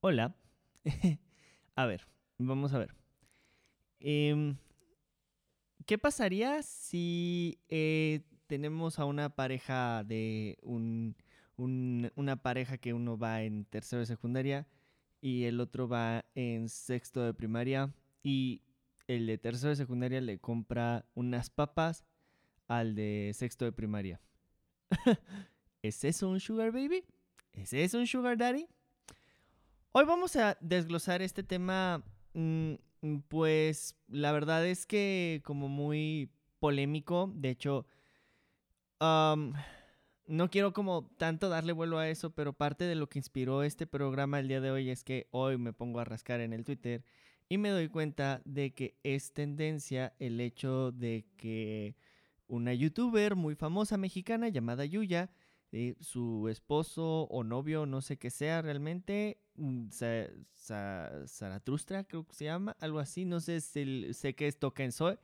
Hola. a ver, vamos a ver. Em, ¿Qué pasaría si eh, tenemos a una pareja de un, una pareja que uno va en tercero de secundaria y el otro va en sexto de primaria y el de tercero de secundaria le compra unas papas al de sexto de primaria? ¿Es eso un sugar baby? ¿Es eso un sugar daddy? Hoy vamos a desglosar este tema, mm, mm, pues la verdad es que como muy polémico, de hecho, no quiero como tanto darle vuelo a eso, pero parte de lo que inspiró este programa el día de hoy es que hoy me pongo a rascar en el Twitter y me doy cuenta de que es tendencia el hecho de que una youtuber muy famosa mexicana llamada Yuya, eh, su esposo o novio, no sé qué sea realmente, Zaratustra creo que se llama, algo así, no sé, si, sé que es Token Soy,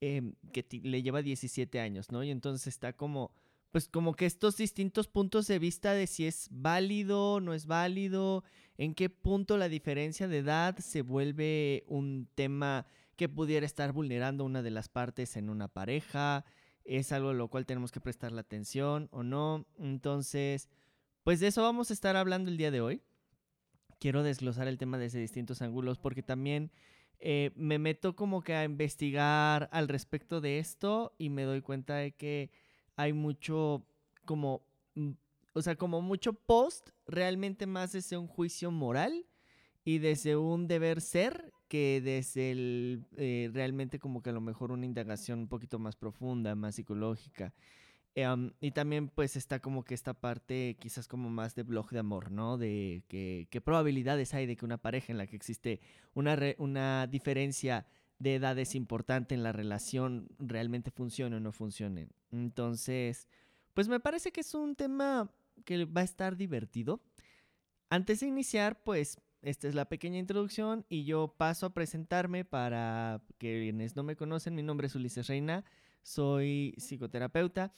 em, que le lleva 17 años, ¿no? Y entonces está como, pues como que estos distintos puntos de vista de si es válido, no es válido, en qué punto la diferencia de edad se vuelve un tema que pudiera estar vulnerando una de las partes en una pareja, es algo a lo cual tenemos que prestar la atención o no. Entonces, pues de eso vamos a estar hablando el día de hoy. Quiero desglosar el tema desde distintos ángulos porque también eh, me meto como que a investigar al respecto de esto y me doy cuenta de que hay mucho como, mm, o sea, como mucho post realmente más desde un juicio moral y desde un deber ser que desde el eh, realmente como que a lo mejor una indagación un poquito más profunda, más psicológica. Em, y también pues está como que esta parte quizás como más de blog de amor, ¿no? De que, qué probabilidades hay de que una pareja en la que existe una, una diferencia de edades importante en la relación realmente funcione o no funcione. Entonces, pues me parece que es un tema que va a estar divertido. Antes de iniciar, pues esta es la pequeña introducción y yo paso a presentarme para quienes no me conocen. Mi nombre es Ulises Reina, soy psicoterapeuta.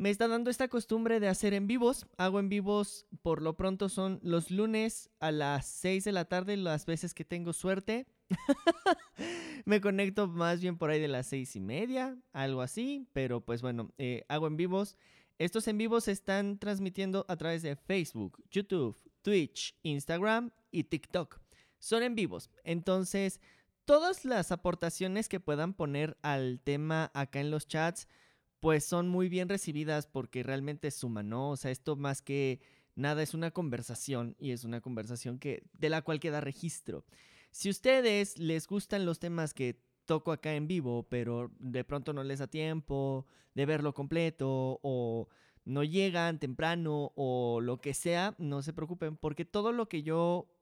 Me está dando esta costumbre de hacer en vivos. Hago en vivos, por lo pronto son los lunes a las 6 de la tarde, las veces que tengo suerte. me conecto más bien por ahí de las seis y media, algo así, pero pues bueno, eh, hago en vivos. Estos en vivos se están transmitiendo a través de Facebook, YouTube, Twitch, Instagram y TikTok. Son en vivos. Entonces, todas las aportaciones que puedan poner al tema acá en los chats, pues son muy bien recibidas porque realmente suman, ¿no? O sea, esto más que nada es una conversación y es una conversación que de la cual queda registro. Si ustedes les gustan los temas que toco acá en vivo, pero de pronto no les da tiempo de verlo completo o no llegan temprano o lo que sea, no se preocupen porque todo lo que yo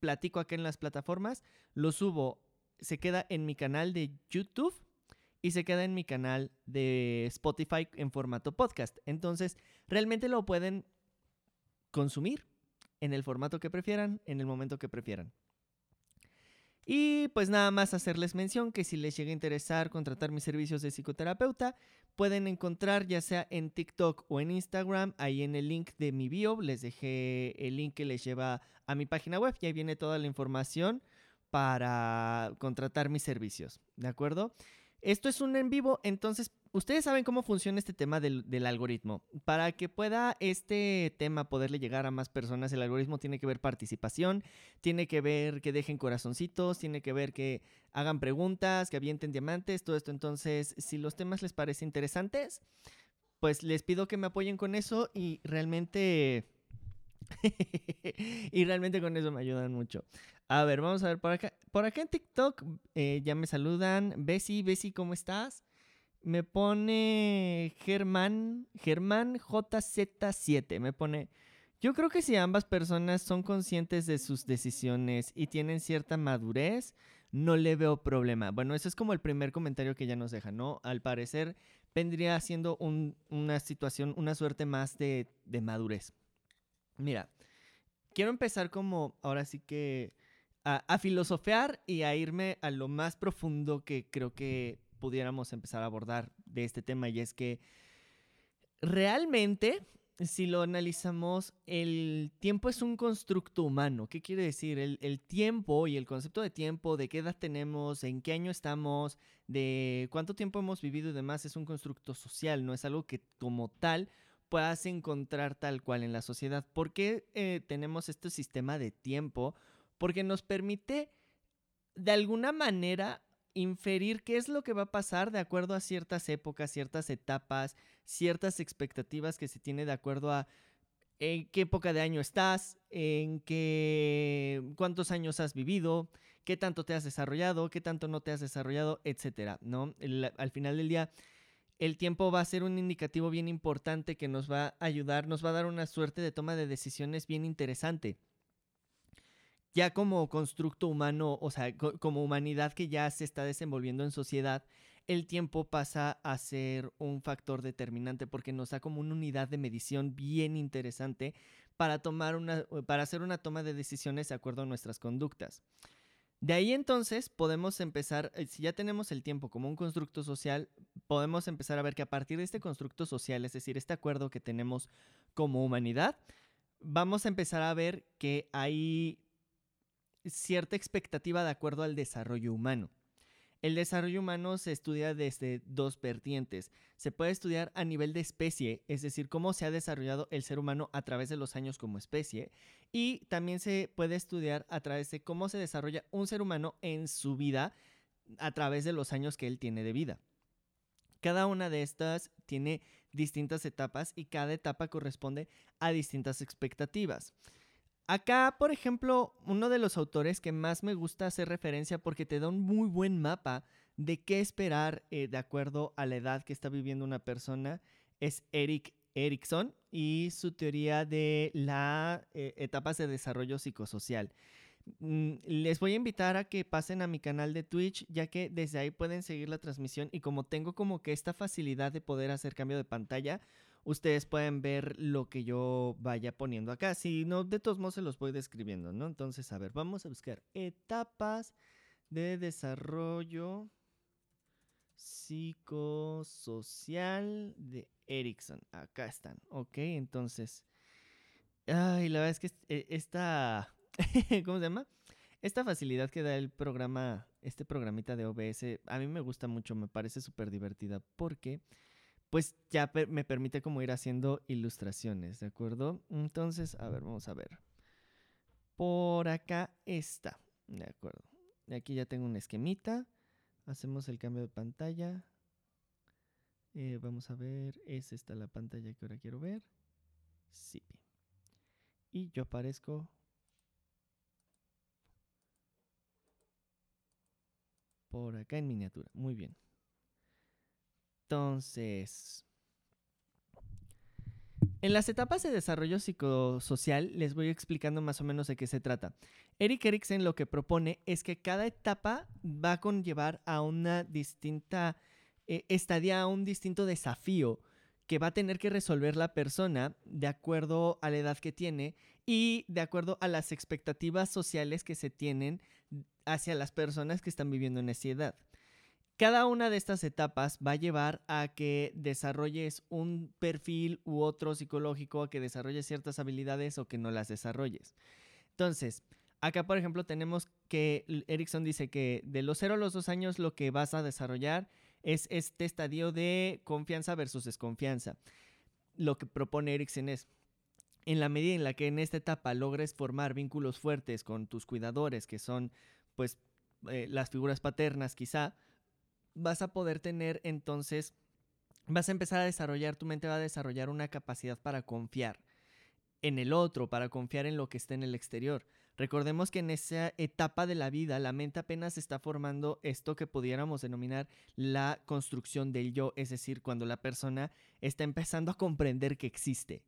platico acá en las plataformas, lo subo, se queda en mi canal de YouTube y se queda en mi canal de Spotify en formato podcast. Entonces, realmente lo pueden consumir en el formato que prefieran, en el momento que prefieran. Y pues nada más hacerles mención que si les llega a interesar contratar mis servicios de psicoterapeuta, pueden encontrar ya sea en TikTok o en Instagram, ahí en el link de mi bio, les dejé el link que les lleva a mi página web y ahí viene toda la información para contratar mis servicios, ¿de acuerdo? Esto es un en vivo, entonces ustedes saben cómo funciona este tema del, algoritmo. Para que pueda este tema poderle llegar a más personas, el algoritmo tiene que ver participación, tiene que ver que dejen corazoncitos, tiene que ver que hagan preguntas, que avienten diamantes, todo esto. Entonces, si los temas les parecen interesantes, pues les pido que me apoyen con eso y realmente... y realmente con eso me ayudan mucho. A ver, vamos a ver por acá. Por acá en TikTok eh, ya me saludan. Bessie, Bessie, ¿cómo estás? Me pone Germán, Germán JZ7. Me pone, yo creo que si ambas personas son conscientes de sus decisiones y tienen cierta madurez, no le veo problema. Bueno, ese es como el primer comentario que ya nos deja, ¿no? Al parecer vendría siendo una situación, una suerte más de, de madurez. Mira, quiero empezar como, ahora sí que, a, filosofear y a irme a lo más profundo que creo que pudiéramos empezar a abordar de este tema y es que realmente si lo analizamos, el tiempo es un constructo humano. ¿Qué quiere decir? El, tiempo y el concepto de tiempo, de qué edad tenemos, en qué año estamos, de cuánto tiempo hemos vivido y demás, es un constructo social, no es algo que como tal puedas encontrar tal cual en la sociedad. ¿Por qué eh, tenemos este sistema de tiempo? Porque nos permite de alguna manera inferir qué es lo que va a pasar de acuerdo a ciertas épocas, ciertas etapas, ciertas expectativas que se tiene de acuerdo a en qué época de año estás, en qué cuántos años has vivido, qué tanto te has desarrollado, qué tanto no te has desarrollado, etcétera, ¿no? al final del día el tiempo va a ser un indicativo bien importante que nos va a ayudar, nos va a dar una suerte de toma de decisiones bien interesante. Ya como constructo humano, o sea, como humanidad que ya se está desenvolviendo en sociedad, el tiempo pasa a ser un factor determinante porque nos da como una unidad de medición bien interesante para tomar una para hacer una toma de decisiones de acuerdo a nuestras conductas. De ahí entonces podemos empezar, eh, si ya tenemos el tiempo como un constructo social, podemos empezar a ver que a partir de este constructo social, es decir, este acuerdo que tenemos como humanidad, vamos a empezar a ver que hay cierta expectativa de acuerdo al desarrollo humano. El desarrollo humano se estudia desde dos vertientes. Se puede estudiar a nivel de especie, es decir, cómo se ha desarrollado el ser humano a través de los años como especie, y también se puede estudiar a través de cómo se desarrolla un ser humano en su vida a través de los años que él tiene de vida. Cada una de estas tiene distintas etapas y cada etapa corresponde a distintas expectativas. Acá, por ejemplo, uno de los autores que más me gusta hacer referencia porque te da un muy buen mapa de qué esperar eh, de acuerdo a la edad que está viviendo una persona es Eric Erickson y su teoría de las eh, etapas de desarrollo psicosocial. Mm, les voy a invitar a que pasen a mi canal de Twitch, ya que desde ahí pueden seguir la transmisión y como tengo como que esta facilidad de poder hacer cambio de pantalla, ustedes pueden ver lo que yo vaya poniendo acá. Si no, de todos modos se los voy describiendo, ¿no? Entonces, a ver, vamos a buscar etapas de desarrollo psicosocial de Erickson. Acá están, ok, entonces... Ay, la verdad es que e, esta... ¿Cómo se llama? Esta facilidad que da el programa, este programita de OBS, a mí me gusta mucho, me parece súper divertida porque pues ya me permite como ir haciendo ilustraciones, ¿de acuerdo? Entonces, a ver, vamos a ver. Por acá está, ¿de acuerdo? Aquí ya tengo un esquemita. Hacemos el cambio de pantalla. Eh, vamos a ver, ¿es esta la pantalla que ahora quiero ver? Sí. Y yo aparezco por acá en miniatura. Muy bien. Entonces, en las etapas de desarrollo psicosocial les voy explicando más o menos de qué se trata. Eric Eriksen lo que propone es que cada etapa va a conllevar a una distinta eh, estadía, a un distinto desafío que va a tener que resolver la persona de acuerdo a la edad que tiene y de acuerdo a las expectativas sociales que se tienen hacia las personas que están viviendo en esa edad. Cada una de estas etapas va a llevar a que desarrolles un perfil u otro psicológico, a que desarrolles ciertas habilidades o que no las desarrolles. Entonces, acá por ejemplo tenemos que Erickson dice que de los 0 a los 2 años lo que vas a desarrollar es este estadio de confianza versus desconfianza. Lo que propone Erickson es, en la medida en la que en esta etapa logres formar vínculos fuertes con tus cuidadores, que son pues eh, las figuras paternas quizá, vas a poder tener entonces, vas a empezar a desarrollar, tu mente va a desarrollar una capacidad para confiar en el otro, para confiar en lo que está en el exterior. Recordemos que en esa etapa de la vida la mente apenas está formando esto que pudiéramos denominar la construcción del yo, es decir, cuando la persona está empezando a comprender que existe.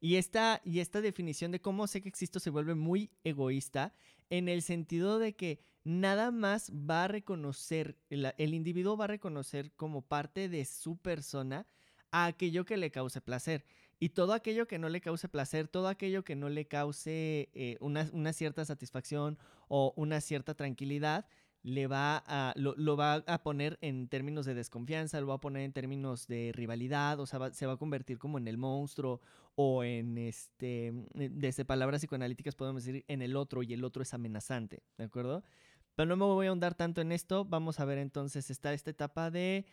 Y esta, y esta definición de cómo sé que existo se vuelve muy egoísta en el sentido de que nada más va a reconocer, el, el individuo va a reconocer como parte de su persona a aquello que le cause placer. Y todo aquello que no le cause placer, todo aquello que no le cause eh, una, cierta satisfacción o una cierta tranquilidad, le va a, lo, va a poner en términos de desconfianza, lo va a poner en términos de rivalidad, o sea, se va a convertir como en el monstruo o en este, desde palabras psicoanalíticas podemos decir en el otro y el otro es amenazante, ¿de acuerdo? Pero no me voy a ahondar tanto en esto, vamos a ver entonces, está esta etapa de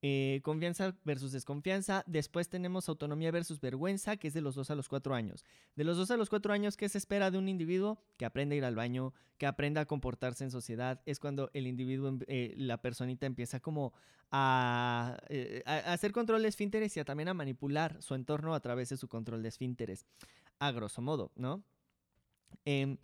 eh, confianza versus desconfianza. Después tenemos autonomía versus vergüenza, que es de los 2 a los 4 años. De los 2 a los 4 años, ¿qué se espera de un individuo? Que aprenda a ir al baño, que aprenda a comportarse en sociedad. Es cuando el individuo, em, eh, la personita empieza como eh, a, hacer control de esfínteres y a también a manipular su entorno a través de su control de esfínteres. A grosso modo, ¿no? Em,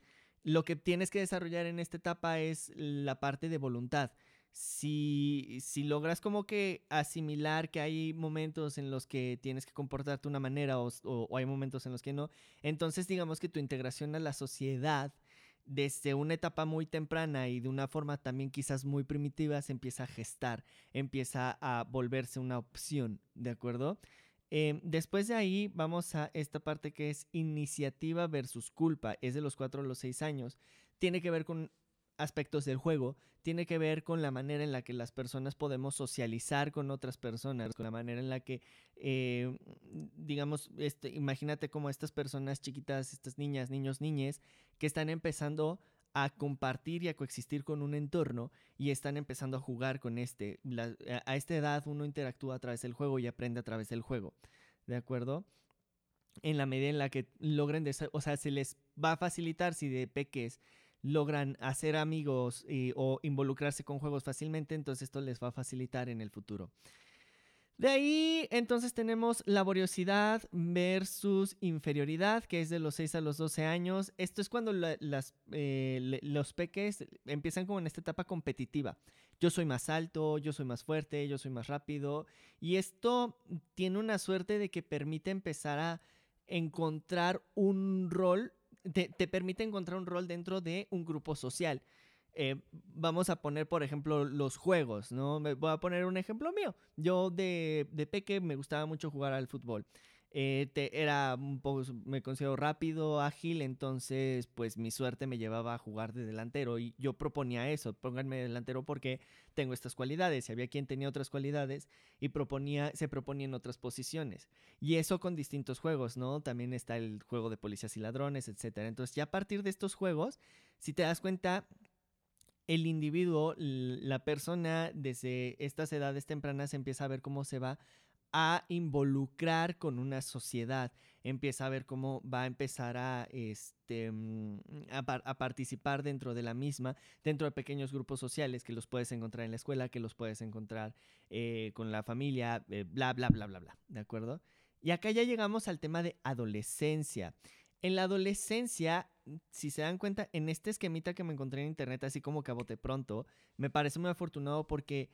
lo que tienes que desarrollar en esta etapa es la parte de voluntad si, si logras como que asimilar que hay momentos en los que tienes que comportarte de una manera o, hay momentos en los que no, entonces digamos que tu integración a la sociedad desde una etapa muy temprana y de una forma también quizás muy primitiva se empieza a gestar, empieza a volverse una opción, ¿de acuerdo? Em, después de ahí vamos a esta parte que es iniciativa versus culpa, es de los 4 a los 6 años, tiene que ver con aspectos del juego tiene que ver con la manera en la que las personas podemos socializar con otras personas, con la manera en la que, eh, digamos, este, imagínate como estas personas chiquitas, estas niñas, niños, niñes, que están empezando a compartir y a coexistir con un entorno y están empezando a jugar con este. a esta edad uno interactúa a través del juego y aprende a través del juego, ¿de acuerdo? En la medida en la que logren, o sea, se les va a facilitar si de peques logran hacer amigos o involucrarse con juegos fácilmente, entonces esto les va a facilitar en el futuro. De ahí entonces tenemos laboriosidad versus inferioridad, que es de los 6 a los 12 años. Esto es cuando eh, los peques empiezan como en esta etapa competitiva. Yo soy más alto, yo soy más fuerte, yo soy más rápido. Y esto tiene una suerte de que permite empezar a encontrar un rol te, permite encontrar un rol dentro de un grupo social. Eh, vamos a poner, por ejemplo, los juegos, ¿no? Me voy a poner un ejemplo mío. Yo de, de peque me gustaba mucho jugar al fútbol. Eh, era un poco, me considero rápido, ágil, entonces pues mi suerte me llevaba a jugar de delantero y yo proponía eso, pónganme delantero porque tengo estas cualidades, y había quien tenía otras cualidades y proponía, se proponía en otras posiciones. Y eso con distintos juegos, ¿no? También está el juego de policías y ladrones, etc. Entonces ya a partir de estos juegos, si te das cuenta, el individuo, la persona desde estas edades tempranas empieza a ver cómo se va a involucrar con una sociedad, empieza a ver cómo va a empezar a, este, mm, a, participar dentro de la misma, dentro de pequeños grupos sociales que los puedes encontrar en la escuela, que los puedes encontrar eh, con la familia, eh, bla, bla, bla, bla, bla, ¿de acuerdo? Y acá ya llegamos al tema de adolescencia. En la adolescencia, si se dan cuenta, en este esquemita que me encontré en internet, así como que a bote pronto, me parece muy afortunado porque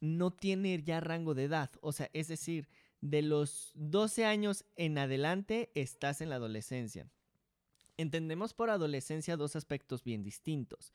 no tiene ya rango de edad. O sea, es decir, de los 12 años en adelante estás en la adolescencia. Entendemos por adolescencia dos aspectos bien distintos.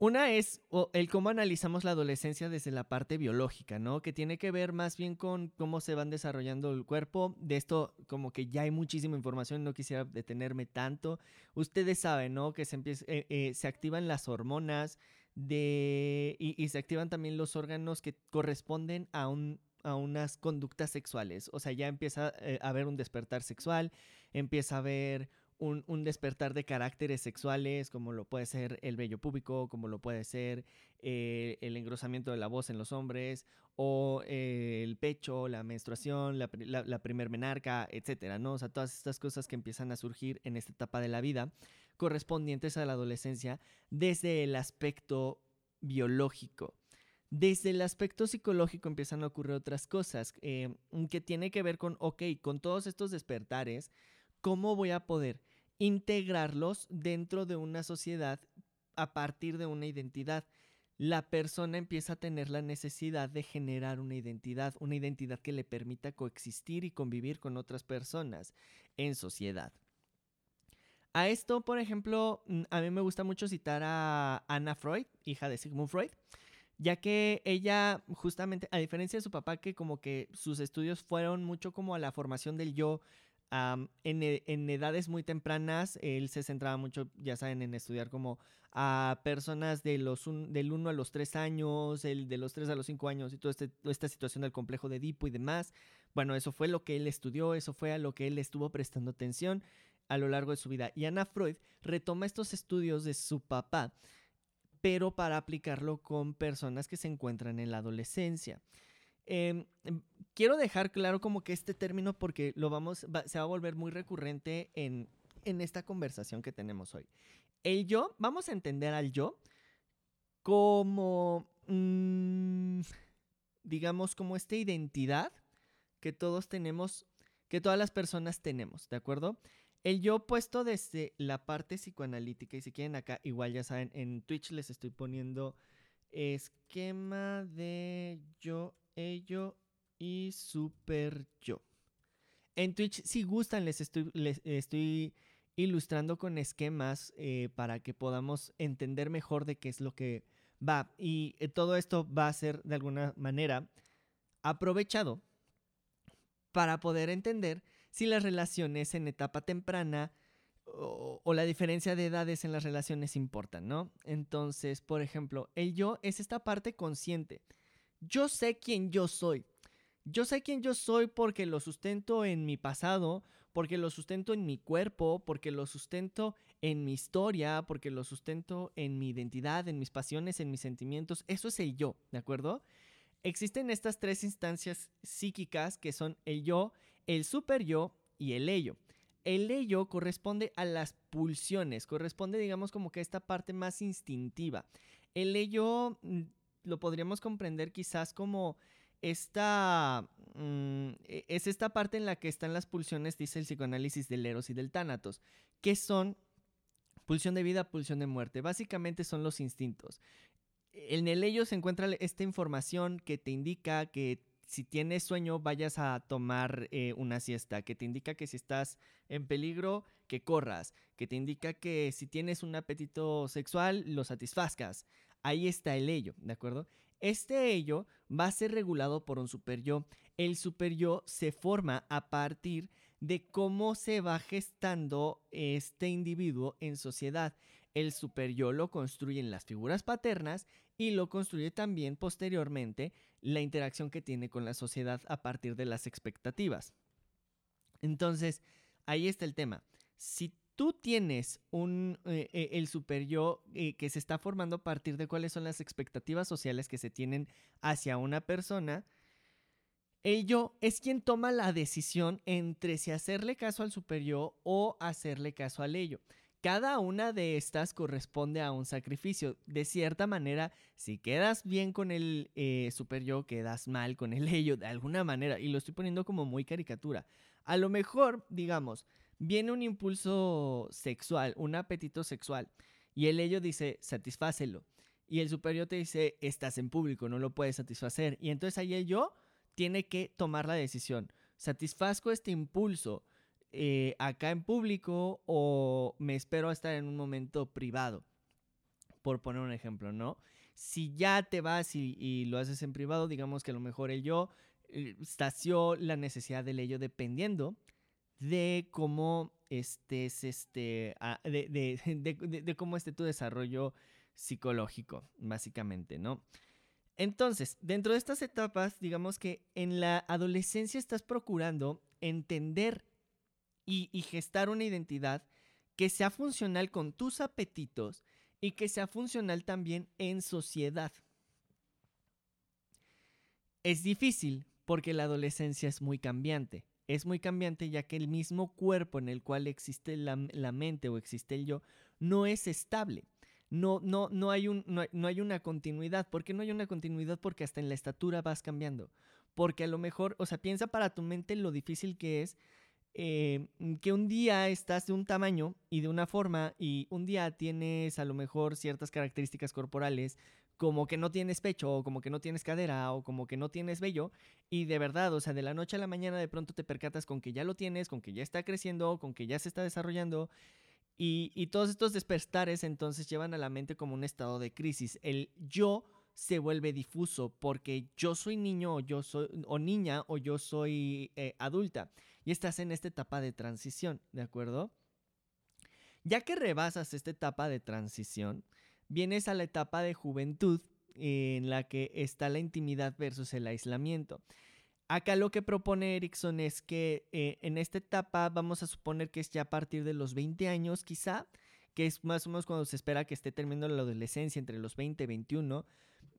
Una es el cómo analizamos la adolescencia desde la parte biológica, ¿no? Que tiene que ver más bien con cómo se van desarrollando el cuerpo. De esto como que ya hay muchísima información, no quisiera detenerme tanto. Ustedes saben, ¿no? Que se, eh, eh, se activan las hormonas, de, y, se activan también los órganos que corresponden a, un, a unas conductas sexuales. O sea, ya empieza eh, a haber un despertar sexual, empieza a haber un, despertar de caracteres sexuales, como lo puede ser el vello púbico, como lo puede ser eh, el engrosamiento de la voz en los hombres, o el pecho, la menstruación, la, la primer menarca, etcétera, ¿no? O sea, todas estas cosas que empiezan a surgir en esta etapa de la vida correspondientes a la adolescencia desde el aspecto biológico. Desde el aspecto psicológico empiezan a ocurrir otras cosas eh, que tiene que ver con, ok, con todos estos despertares, ¿cómo voy a poder integrarlos dentro de una sociedad a partir de una identidad? La persona empieza a tener la necesidad de generar una identidad, una identidad que le permita coexistir y convivir con otras personas en sociedad. A esto, por ejemplo, mm, a mí me gusta mucho citar a Anna Freud, hija de Sigmund Freud, ya que ella justamente, a diferencia de su papá, que como que sus estudios fueron mucho como a la formación del yo, e, en, edades muy tempranas, él se centraba mucho, ya saben, en estudiar como a personas de los del 1 a los 3 años, el de los 3 a los 5 años y este, toda esta situación del complejo de Edipo y demás. Bueno, eso fue lo que él estudió, eso fue a lo que él estuvo prestando atención a lo largo de su vida. Y Ana Freud retoma estos estudios de su papá, pero para aplicarlo con personas que se encuentran en la adolescencia. Em, em, quiero dejar claro como que este término porque lo vamos, se va a volver muy recurrente en, esta conversación que tenemos hoy. El yo, vamos a entender al yo como, mm, digamos, como esta identidad que todos tenemos, que todas las personas tenemos, ¿de acuerdo? El yo puesto desde la parte psicoanalítica, y si quieren acá, igual ya saben, en Twitch les estoy poniendo esquema de yo, ello y super yo. En Twitch, si gustan, les estoy, ilustrando con esquemas eh, para que podamos entender mejor de qué es lo que va. Y eh, todo esto va a ser de alguna manera aprovechado para poder entender si las relaciones en etapa temprana o, la diferencia de edades en las relaciones importan, ¿no? Entonces, por ejemplo, el yo es esta parte consciente. Yo sé quién yo soy. Yo sé quién yo soy porque lo sustento en mi pasado, porque lo sustento en mi cuerpo, porque lo sustento en mi historia, porque lo sustento en mi identidad, en mis pasiones, en mis sentimientos. Eso es el yo, ¿de acuerdo? Existen estas tres instancias psíquicas que son el yo, el super yo y el ello. El ello corresponde a las pulsiones, corresponde digamos como que a esta parte más instintiva. El ello mm, lo podríamos comprender quizás como esta... Mm, e, es esta parte en la que están las pulsiones, dice el psicoanálisis del Eros y del Tánatos, que son pulsión de vida, pulsión de muerte. Básicamente son los instintos en el ello se encuentra esta información que te indica que si tienes sueño vayas a tomar eh, una siesta, que te indica que si estás en peligro, que corras, que te indica que si tienes un apetito sexual, lo satisfazcas. Ahí está el ello, ¿de acuerdo? Este ello va a ser regulado por un super yo. El super yo se forma a partir de cómo se va gestando este individuo en sociedad. El super yo lo construyen las figuras paternas y lo construye también posteriormente la interacción que tiene con la sociedad a partir de las expectativas. Entonces, ahí está el tema. Si tú tienes un, eh, eh, el super eh, que se está formando a partir de cuáles son las expectativas sociales que se tienen hacia una persona, el yo es quien toma la decisión entre si hacerle caso al super yo o hacerle caso al ello. Cada una de estas corresponde a un sacrificio. De cierta manera, si quedas bien con el eh, super yo, quedas mal con el ello, de alguna manera. Y lo estoy poniendo como muy caricatura. A lo mejor, digamos, viene un impulso sexual, un apetito sexual. Y el ello dice, satisfácelo. Y el superior te dice, estás en público, no lo puedes satisfacer. Y entonces ahí el yo tiene que tomar la decisión. Satisfazco este impulso eh, acá en público o me espero a estar en un momento privado, por poner un ejemplo, ¿no? Si ya te vas y, lo haces en privado, digamos que a lo mejor el yo eh, sació la necesidad del ello dependiendo de cómo estés, este, de, de, cómo esté tu desarrollo psicológico, básicamente, ¿no? Entonces, dentro de estas etapas, digamos que en la adolescencia estás procurando entender y, gestar una identidad que sea funcional con tus apetitos y que sea funcional también en sociedad. Es difícil porque la adolescencia es muy cambiante. Es muy cambiante ya que el mismo cuerpo en el cual existe la, mente o existe el yo no es estable. No, no, no, hay un, no, no hay una continuidad. ¿Por qué no hay una continuidad? Porque hasta en la estatura vas cambiando. Porque a lo mejor, o sea, piensa para tu mente lo difícil que es eh, que un día estás de un tamaño y de una forma y un día tienes a lo mejor ciertas características corporales como que no tienes pecho o como que no tienes cadera o como que no tienes vello y de verdad, o sea, de la noche a la mañana de pronto te percatas con que ya lo tienes, con que ya está creciendo, con que ya se está desarrollando y, todos estos despertares entonces llevan a la mente como un estado de crisis. El yo se vuelve difuso porque yo soy niño o yo soy o niña o yo soy eh, adulta y estás en esta etapa de transición, ¿de acuerdo? Ya que rebasas esta etapa de transición, vienes a la etapa de juventud en la que está la intimidad versus el aislamiento. Acá lo que propone Erickson es que eh, en esta etapa vamos a suponer que es ya a partir de los 20 años quizá, que es más o menos cuando se espera que esté terminando la adolescencia entre los 20 y 21.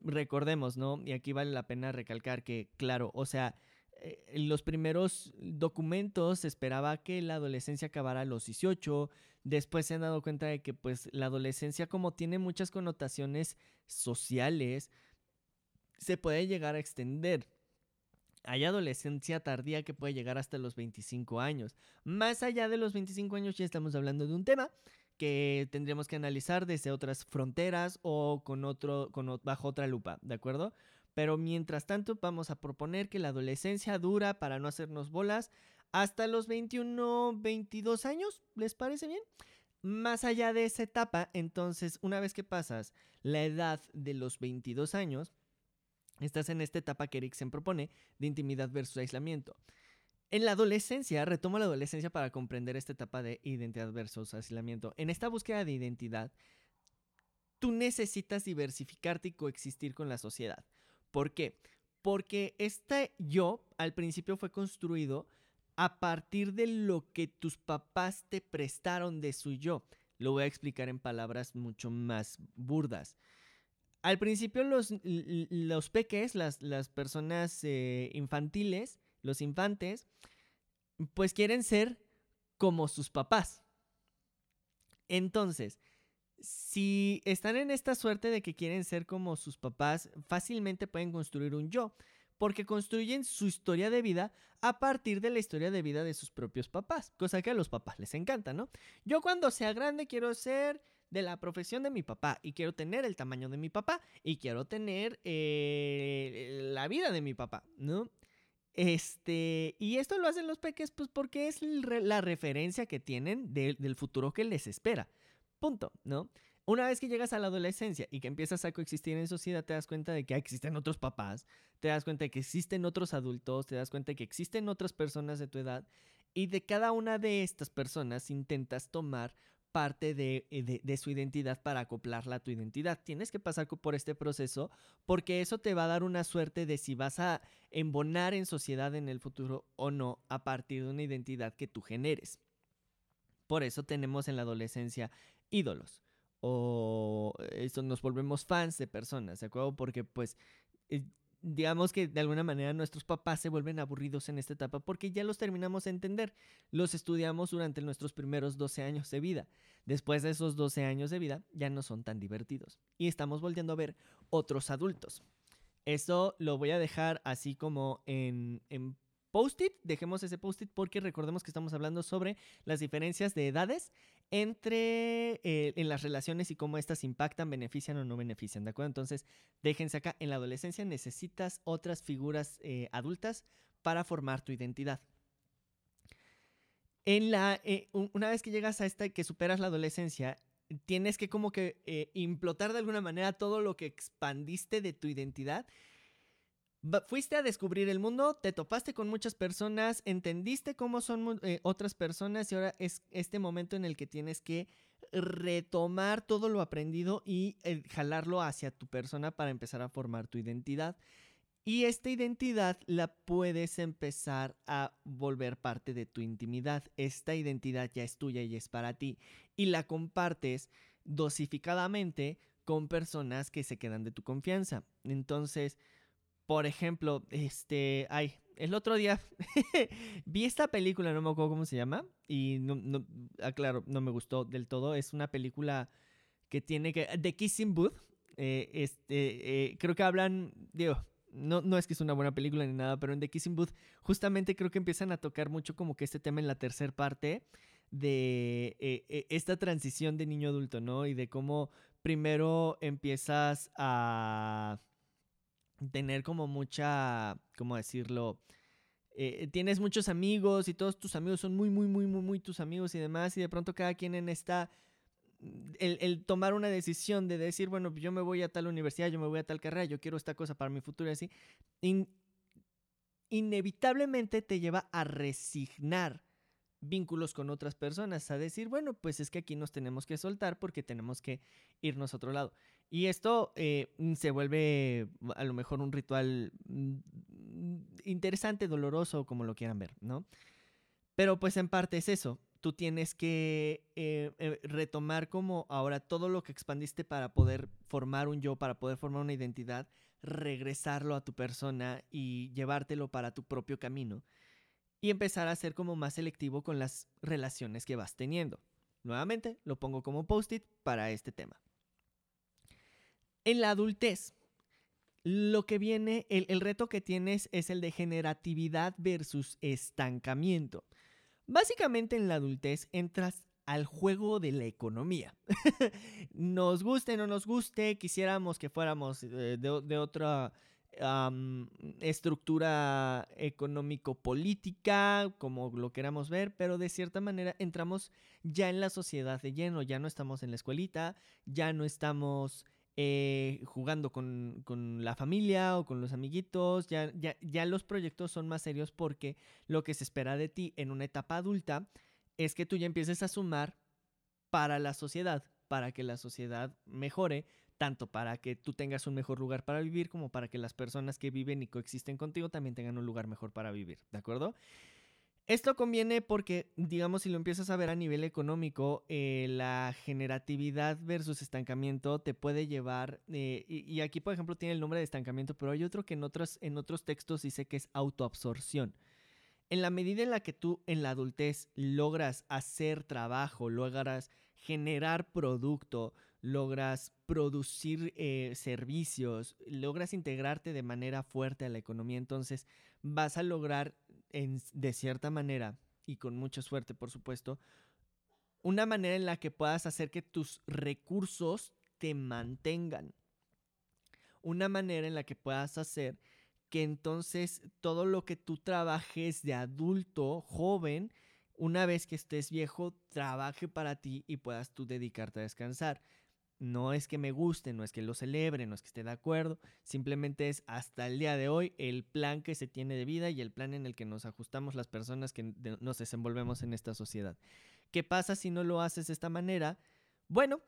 Recordemos, ¿no? Y aquí vale la pena recalcar que, claro, o sea, en los primeros documentos se esperaba que la adolescencia acabara a los 18, después se han dado cuenta de que pues la adolescencia como tiene muchas connotaciones sociales, se puede llegar a extender. Hay adolescencia tardía que puede llegar hasta los 25 años. Más allá de los 25 años ya estamos hablando de un tema que tendríamos que analizar desde otras fronteras o con otro, con, bajo otra lupa, ¿de acuerdo? Pero mientras tanto vamos a proponer que la adolescencia dura para no hacernos bolas hasta los 21, 22 años, ¿les parece bien? Más allá de esa etapa, entonces, una vez que pasas la edad de los 22 años, estás en esta etapa que Eriksen propone de intimidad versus aislamiento. En la adolescencia, retomo la adolescencia para comprender esta etapa de identidad versus aislamiento. En esta búsqueda de identidad, tú necesitas diversificarte y coexistir con la sociedad. ¿Por qué? Porque este yo al principio fue construido a partir de lo que tus papás te prestaron de su yo. Lo voy a explicar en palabras mucho más burdas. Al principio los, los peques, las, las personas eh, infantiles, los infantes, pues quieren ser como sus papás. Entonces, si están en esta suerte de que quieren ser como sus papás, fácilmente pueden construir un yo, porque construyen su historia de vida a partir de la historia de vida de sus propios papás, cosa que a los papás les encanta, ¿no? Yo cuando sea grande quiero ser de la profesión de mi papá y quiero tener el tamaño de mi papá y quiero tener eh, la vida de mi papá, ¿no? Este, y esto lo hacen los peques pues porque es la referencia que tienen del futuro que les espera. Punto, ¿no? Una vez que llegas a la adolescencia y que empiezas a coexistir en sociedad, te das cuenta de que existen otros papás, te das cuenta de que existen otros adultos, te das cuenta de que existen otras personas de tu edad y de cada una de estas personas intentas tomar parte eh, de, de, su identidad para acoplarla a tu identidad. Tienes que pasar por este proceso porque eso te va a dar una suerte de si vas a embonar en sociedad en el futuro o no a partir de una identidad que tú generes. Por eso tenemos en la adolescencia ídolos o eso nos volvemos fans de personas, ¿de acuerdo? Porque pues eh, digamos que de alguna manera nuestros papás se vuelven aburridos en esta etapa porque ya los terminamos de entender, los estudiamos durante nuestros primeros 12 años de vida. Después de esos 12 años de vida ya no son tan divertidos y estamos volviendo a ver otros adultos. Eso lo voy a dejar así como en, en post-it, dejemos ese post-it porque recordemos que estamos hablando sobre las diferencias de edades entre eh, en las relaciones y cómo estas impactan, benefician o no benefician, ¿de acuerdo? Entonces, déjense acá, en la adolescencia necesitas otras figuras eh, adultas para formar tu identidad. En la, eh, una vez que llegas a esta, que superas la adolescencia, tienes que como que implotar de alguna manera todo lo que expandiste de tu identidad Fuiste a descubrir el mundo, te topaste con muchas personas, entendiste cómo son eh, otras personas y ahora es este momento en el que tienes que retomar todo lo aprendido y eh, jalarlo hacia tu persona para empezar a formar tu identidad. Y esta identidad la puedes empezar a volver parte de tu intimidad. Esta identidad ya es tuya y es para ti. Y la compartes dosificadamente con personas que se quedan de tu confianza. Entonces, por ejemplo, este, ay, el otro día vi esta película, no me acuerdo cómo se llama, y no, no, aclaro, no me gustó del todo. Es una película que tiene que, The Kissing Booth, eh, este, eh, creo que hablan, digo, no, no es que es una buena película ni nada, pero en The Kissing Booth justamente creo que empiezan a tocar mucho como que este tema en la tercera parte de eh, esta transición de niño adulto, ¿no? Y de cómo primero empiezas a tener como mucha, ¿cómo decirlo? Eh, tienes muchos amigos y todos tus amigos son muy, muy, muy, muy, muy tus amigos y demás, y de pronto cada quien en esta, el, el, tomar una decisión de decir, bueno, yo me voy a tal universidad, yo me voy a tal carrera, yo quiero esta cosa para mi futuro y así, inevitablemente te lleva a resignar vínculos con otras personas, a decir, bueno, pues es que aquí nos tenemos que soltar porque tenemos que irnos a otro lado. Y esto eh, se vuelve a lo mejor un ritual mm, interesante, doloroso, como lo quieran ver, ¿no? Pero pues en parte es eso. Tú tienes que eh, eh, retomar como ahora todo lo que expandiste para poder formar un yo, para poder formar una identidad, regresarlo a tu persona y llevártelo para tu propio camino y empezar a ser como más selectivo con las relaciones que vas teniendo. Nuevamente, lo pongo como post-it para este tema. En la adultez, lo que viene, el, reto que tienes es el de generatividad versus estancamiento. Básicamente en la adultez entras al juego de la economía. nos guste no nos guste, quisiéramos que fuéramos eh, de, otra estructura económico-política, como lo queramos ver, pero de cierta manera entramos ya en la sociedad de lleno, ya no estamos en la escuelita, ya no estamos eh, jugando con, la familia o con los amiguitos, ya, ya, ya los proyectos son más serios porque lo que se espera de ti en una etapa adulta es que tú ya empieces a sumar para la sociedad, para que la sociedad mejore, tanto para que tú tengas un mejor lugar para vivir como para que las personas que viven y coexisten contigo también tengan un lugar mejor para vivir, ¿de acuerdo? Esto conviene porque, digamos, si lo empiezas a ver a nivel económico, eh, la generatividad versus estancamiento te puede llevar, eh, y, aquí por ejemplo tiene el nombre de estancamiento, pero hay otro que en otros, textos dice que es autoabsorción. En la medida en la que tú en la adultez logras hacer trabajo, logras generar producto, logras producir eh, servicios, logras integrarte de manera fuerte a la economía, entonces vas a lograr de cierta manera, y con mucha suerte por supuesto, una manera en la que puedas hacer que tus recursos te mantengan. Una manera en la que puedas hacer que entonces todo lo que tú trabajes de adulto, joven, una vez que estés viejo, trabaje para ti y puedas tú dedicarte a descansar. No es que me guste, no es que lo celebre, no es que esté de acuerdo, simplemente es hasta el día de hoy el plan que se tiene de vida y el plan en el que nos ajustamos las personas que nos desenvolvemos en esta sociedad. ¿Qué pasa si no lo haces de esta manera? Bueno,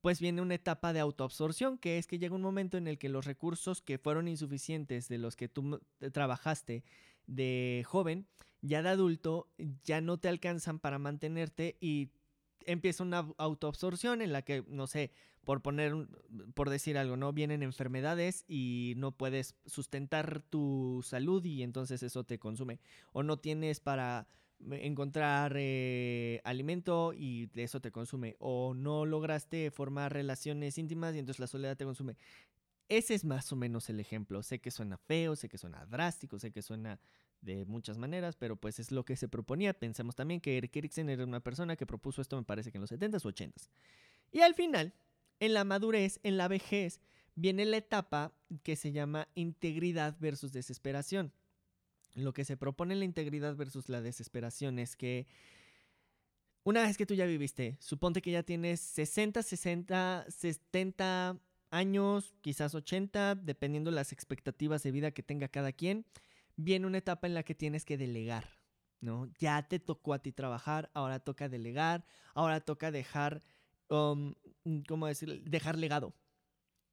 pues viene una etapa de autoabsorción, que es que llega un momento en el que los recursos que fueron insuficientes de los que tú trabajaste de joven, ya de adulto, ya no te alcanzan para mantenerte y empieza una autoabsorción en la que, no sé, por poner, por decir algo, ¿no? Vienen enfermedades y no puedes sustentar tu salud y entonces eso te consume. O no tienes para encontrar eh, alimento y eso te consume. O no lograste formar relaciones íntimas y entonces la soledad te consume. Ese es más o menos el ejemplo. Sé que suena feo, sé que suena drástico, sé que suena de muchas maneras, pero pues es lo que se proponía. Pensemos también que Eric Eriksen era una persona que propuso esto, me parece que en los 70s o 80s. Y al final, en la madurez, en la vejez, viene la etapa que se llama integridad versus desesperación. Lo que se propone en la integridad versus la desesperación es que una vez que tú ya viviste, suponte que ya tienes 60, 60, 70 años, quizás 80, dependiendo las expectativas de vida que tenga cada quien viene una etapa en la que tienes que delegar, ¿no? Ya te tocó a ti trabajar, ahora toca delegar, ahora toca dejar, um, ¿cómo decir? Dejar legado.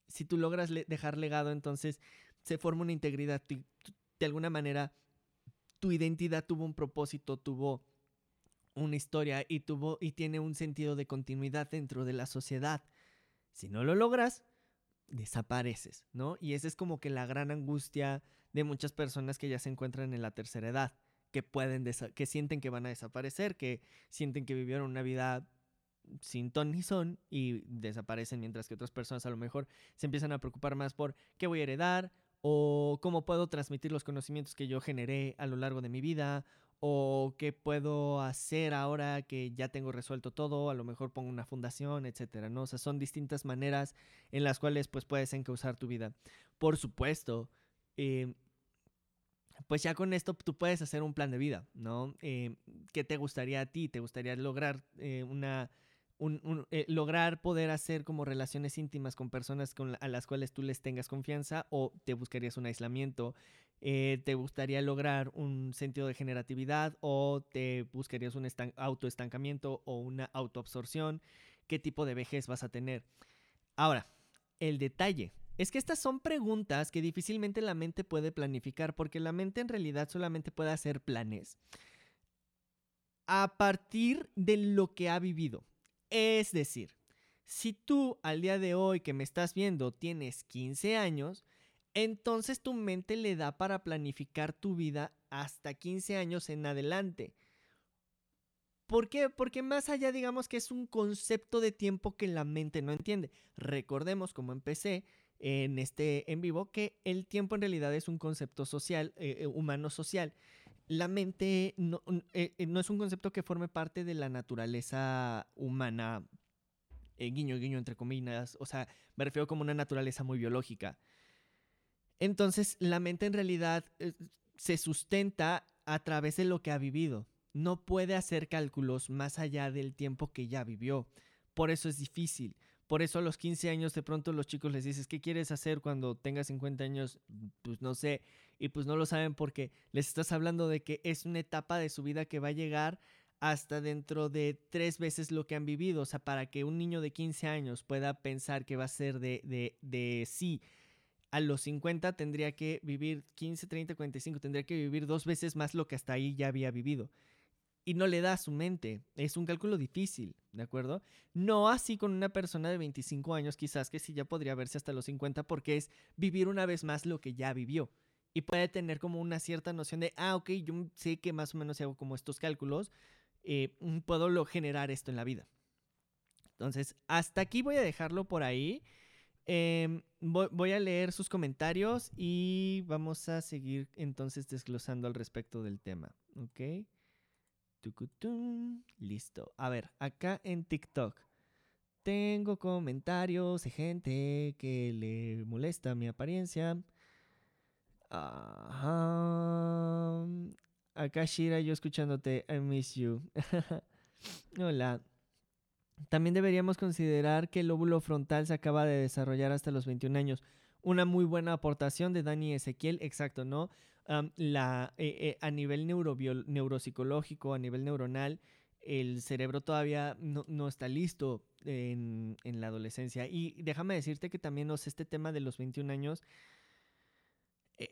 Si tú logras dejar legado, entonces se forma una integridad. De alguna manera, tu identidad tuvo un propósito, tuvo una historia y tuvo y tiene un sentido de continuidad dentro de la sociedad. Si no lo logras, desapareces, ¿no? Y esa es como que la gran angustia de muchas personas que ya se encuentran en la tercera edad, que pueden que sienten que van a desaparecer, que sienten que vivieron una vida sin ton ni son y desaparecen, mientras que otras personas a lo mejor se empiezan a preocupar más por qué voy a heredar o cómo puedo transmitir los conocimientos que yo generé a lo largo de mi vida o qué puedo hacer ahora que ya tengo resuelto todo, a lo mejor pongo una fundación, etcétera, ¿no? O sea, son distintas maneras en las cuales pues puedes encauzar tu vida. Por supuesto, eh, pues ya con esto tú puedes hacer un plan de vida, ¿no? Eh, ¿Qué te gustaría a ti? ¿Te gustaría lograr eh, una, eh, lograr poder hacer como relaciones íntimas con personas con a las cuales tú les tengas confianza o te buscarías un aislamiento, eh, te gustaría lograr un sentido de generatividad o te buscarías un autoestancamiento o una autoabsorción, qué tipo de vejez vas a tener. Ahora, el detalle es que estas son preguntas que difícilmente la mente puede planificar porque la mente en realidad solamente puede hacer planes a partir de lo que ha vivido. Es decir, si tú al día de hoy que me estás viendo tienes 15 años, entonces tu mente le da para planificar tu vida hasta 15 años en adelante. ¿Por qué? Porque más allá digamos que es un concepto de tiempo que la mente no entiende. Recordemos, como empecé en este en vivo, que el tiempo en realidad es un concepto social, eh, eh, humano social la mente no, eh, no, es un concepto que forme parte de la naturaleza humana, guiño, guiño, entre comillas, o sea, me refiero como una naturaleza muy biológica. Entonces, la mente en realidad se sustenta a través de lo que ha vivido. No puede hacer cálculos más allá del tiempo que ya vivió. Por eso es difícil. Por eso a los 15 años de pronto los chicos les dices, ¿qué quieres hacer cuando tengas 50 años? Pues no sé. Y pues no lo saben porque les estás hablando de que es una etapa de su vida que va a llegar hasta dentro de tres veces lo que han vivido. O sea, para que un niño de 15 años pueda pensar que va a ser de, de, de sí a los 50 tendría que vivir 15, 30, 45, tendría que vivir dos veces más lo que hasta ahí ya había vivido y no le da a su mente. Es un cálculo difícil, ¿de acuerdo? No así con una persona de 25 años, quizás que sí ya podría verse hasta los 50 porque es vivir una vez más lo que ya vivió. Y puede tener como una cierta noción de, ah, ok, yo sé que más o menos hago como estos cálculos, eh, mm, puedo lo generar esto en la vida. Entonces, hasta aquí voy a dejarlo por ahí. Em, voy, a leer sus comentarios y vamos a seguir entonces desglosando al respecto del tema, ¿ok? Listo. A ver, acá en TikTok tengo comentarios de gente que le molesta mi apariencia. Ajá. Acá Shira, yo escuchándote, I miss you. Hola. También deberíamos considerar que el lóbulo frontal se acaba de desarrollar hasta los 21 años. Una muy buena aportación de Dani Ezequiel, exacto, ¿no? la, eh, eh, a nivel neuropsicológico, a nivel neuronal, el cerebro todavía no, está listo en, la adolescencia. Y déjame decirte que también, este tema de los 21 años eh,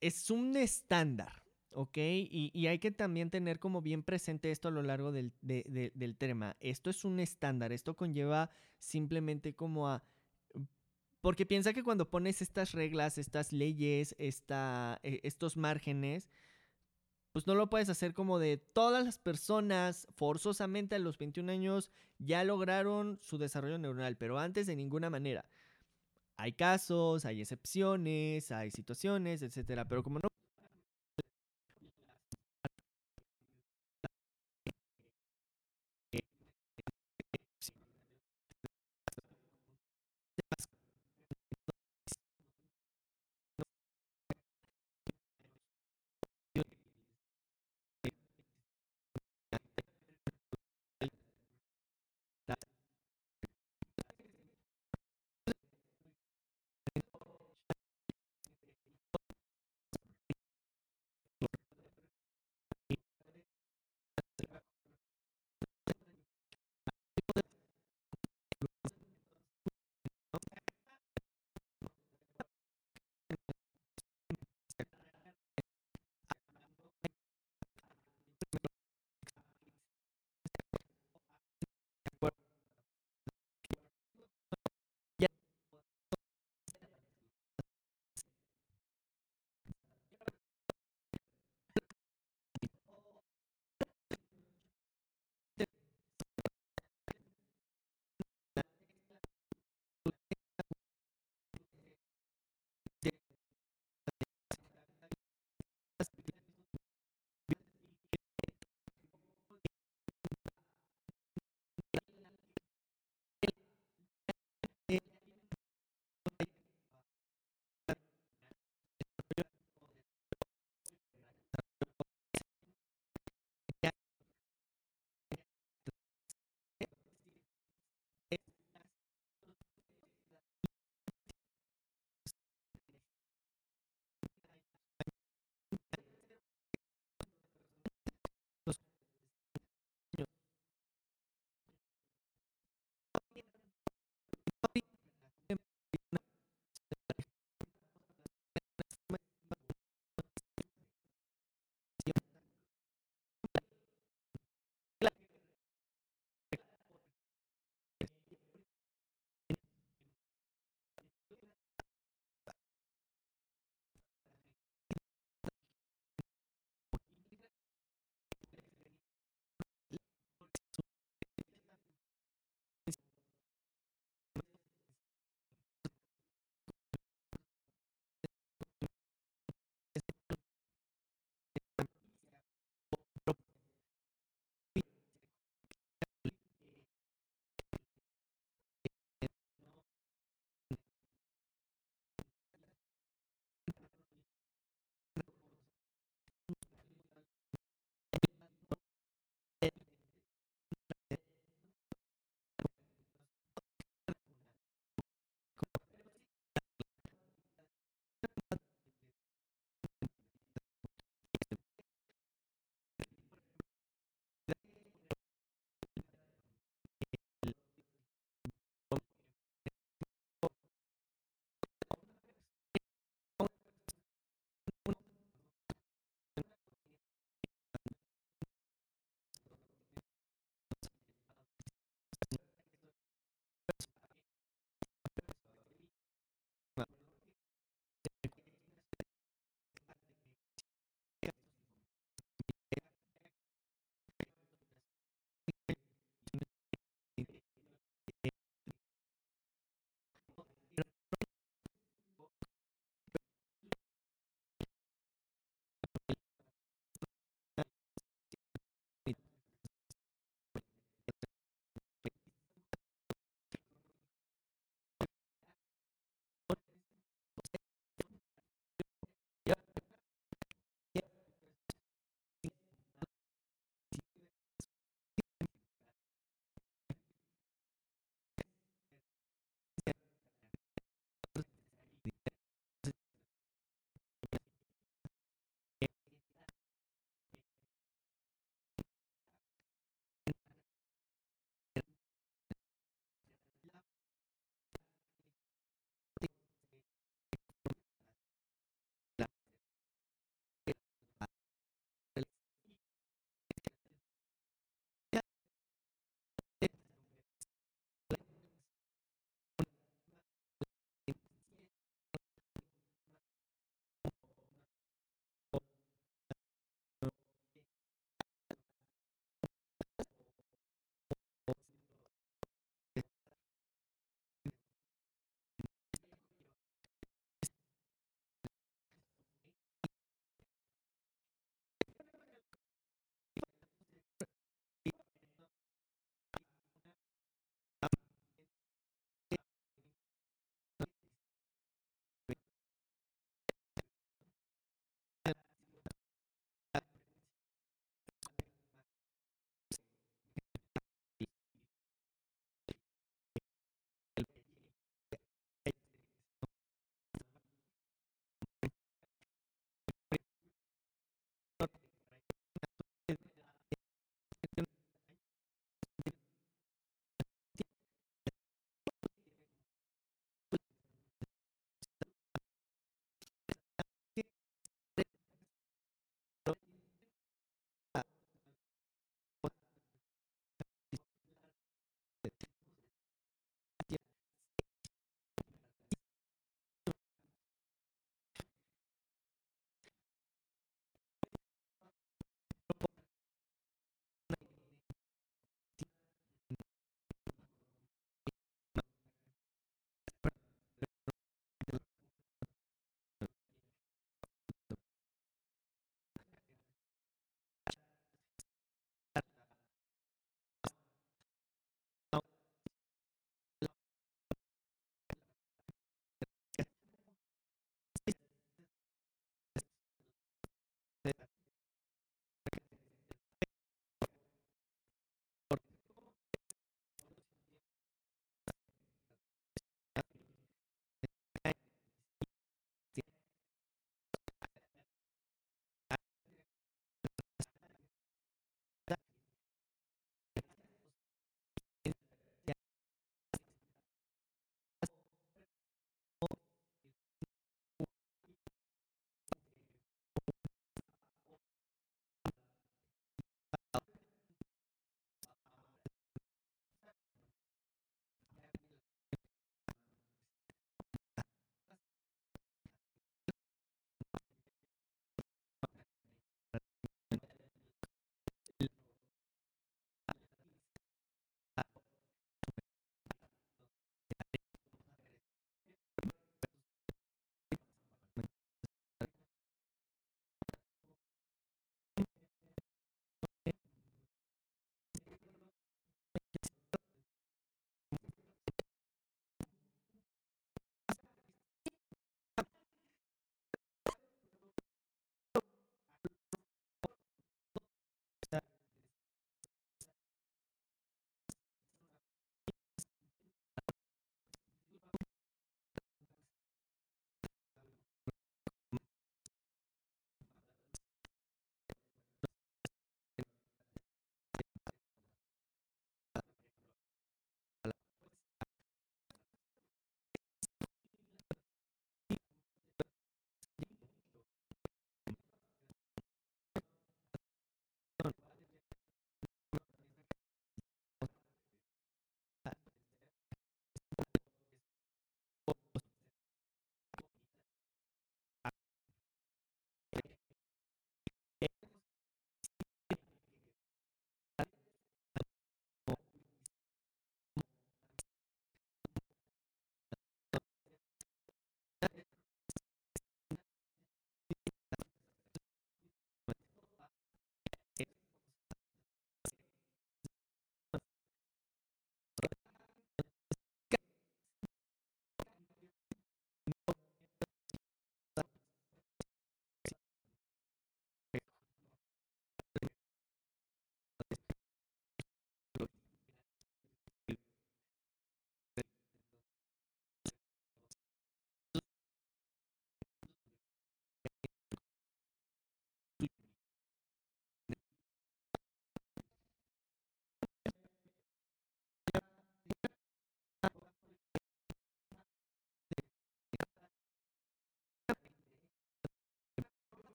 es un estándar, ¿ok? Y, hay que también tener como bien presente esto a lo largo del, del tema. Esto es un estándar, esto conlleva simplemente como a porque piensa que cuando pones estas reglas, estas leyes, esta, eh, estos márgenes, pues no lo puedes hacer como de todas las personas forzosamente a los 21 años ya lograron su desarrollo neuronal, pero antes de ninguna manera. Hay casos, hay excepciones, hay situaciones, etcétera, pero como no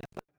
la